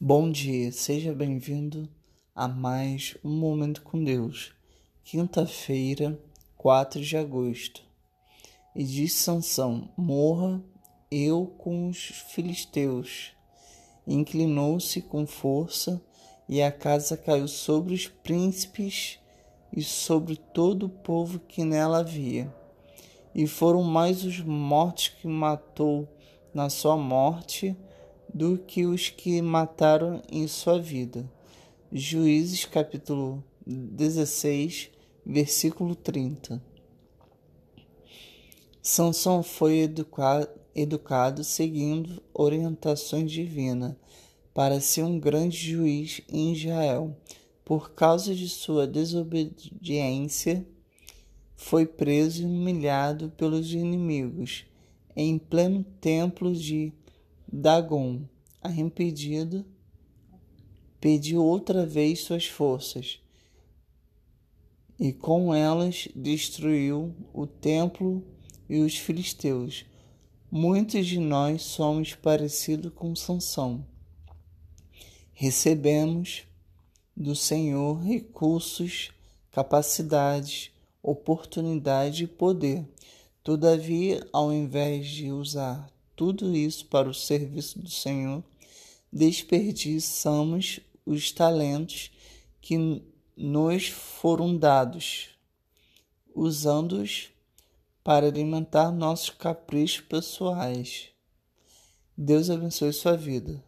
Bom dia, seja bem-vindo a mais um Momento com Deus. Quinta-feira, 4 de agosto. E diz Sansão: Morra eu com os filisteus. Inclinou-se com força, e a casa caiu sobre os príncipes e sobre todo o povo que nela havia. E foram mais os mortos que matou na sua morte do que os que mataram em sua vida. Juízes capítulo 16, versículo 30. Sansão foi educado, educado seguindo orientações divinas para ser um grande juiz em Israel. Por causa de sua desobediência, foi preso e humilhado pelos inimigos em pleno templo de Dagon, arrependido, pediu outra vez suas forças e com elas destruiu o templo e os filisteus. Muitos de nós somos parecidos com Sansão. Recebemos do Senhor recursos, capacidades, oportunidade e poder. Todavia, ao invés de usar tudo isso para o serviço do Senhor, desperdiçamos os talentos que nos foram dados, usando-os para alimentar nossos caprichos pessoais. Deus abençoe sua vida.